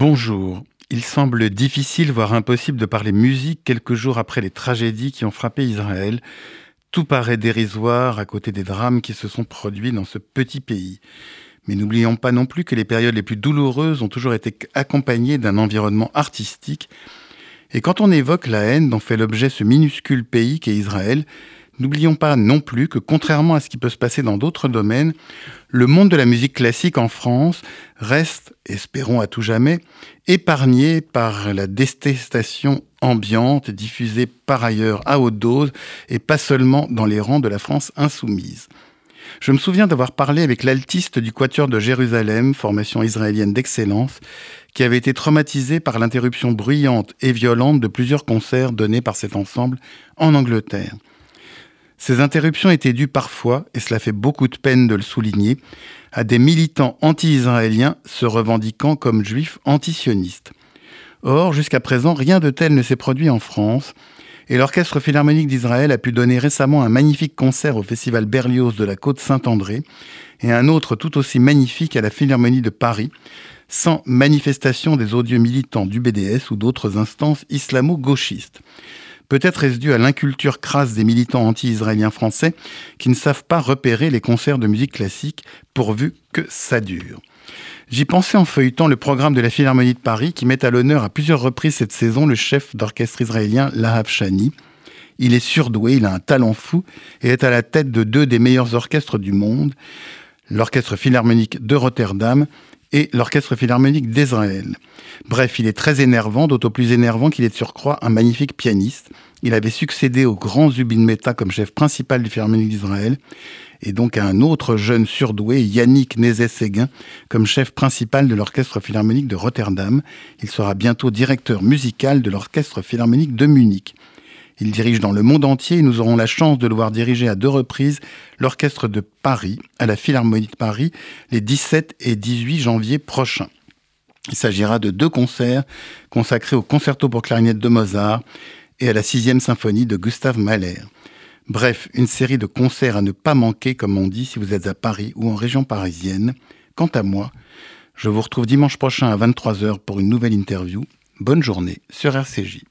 Bonjour. Il semble difficile, voire impossible de parler musique quelques jours après les tragédies qui ont frappé Israël. Tout paraît dérisoire à côté des drames qui se sont produits dans ce petit pays. Mais n'oublions pas non plus que les périodes les plus douloureuses ont toujours été accompagnées d'un environnement artistique. Et quand on évoque la haine dont fait l'objet ce minuscule pays qu'est Israël, N'oublions pas non plus que contrairement à ce qui peut se passer dans d'autres domaines, le monde de la musique classique en France reste, espérons à tout jamais, épargné par la détestation ambiante diffusée par ailleurs à haute dose et pas seulement dans les rangs de la France insoumise. Je me souviens d'avoir parlé avec l'altiste du Quatuor de Jérusalem, formation israélienne d'excellence, qui avait été traumatisé par l'interruption bruyante et violente de plusieurs concerts donnés par cet ensemble en Angleterre. Ces interruptions étaient dues parfois, et cela fait beaucoup de peine de le souligner, à des militants anti-israéliens se revendiquant comme juifs antisionistes. Or, jusqu'à présent, rien de tel ne s'est produit en France, et l'Orchestre philharmonique d'Israël a pu donner récemment un magnifique concert au Festival Berlioz de la Côte Saint-André, et un autre tout aussi magnifique à la Philharmonie de Paris, sans manifestation des odieux militants du BDS ou d'autres instances islamo-gauchistes. Peut-être est-ce dû à l'inculture crasse des militants anti-israéliens français qui ne savent pas repérer les concerts de musique classique pourvu que ça dure. J'y pensais en feuilletant le programme de la Philharmonie de Paris qui met à l'honneur à plusieurs reprises cette saison le chef d'orchestre israélien Lahav Shani. Il est surdoué, il a un talent fou et est à la tête de deux des meilleurs orchestres du monde, l'Orchestre philharmonique de Rotterdam et l'Orchestre philharmonique d'Israël. Bref, il est très énervant, d'autant plus énervant qu'il est de surcroît un magnifique pianiste. Il avait succédé au grand Zubin Mehta comme chef principal du Philharmonique d'Israël, et donc à un autre jeune surdoué, Yannick Nézet-Séguin, comme chef principal de l'Orchestre Philharmonique de Rotterdam. Il sera bientôt directeur musical de l'Orchestre Philharmonique de Munich. Il dirige dans le monde entier et nous aurons la chance de le voir diriger à deux reprises l'Orchestre de Paris à la Philharmonie de Paris les 17 et 18 janvier prochains. Il s'agira de deux concerts consacrés au concerto pour clarinette de Mozart et à la sixième symphonie de Gustave Mahler. Bref, une série de concerts à ne pas manquer, comme on dit, si vous êtes à Paris ou en région parisienne. Quant à moi, je vous retrouve dimanche prochain à 23h pour une nouvelle interview. Bonne journée sur RCJ.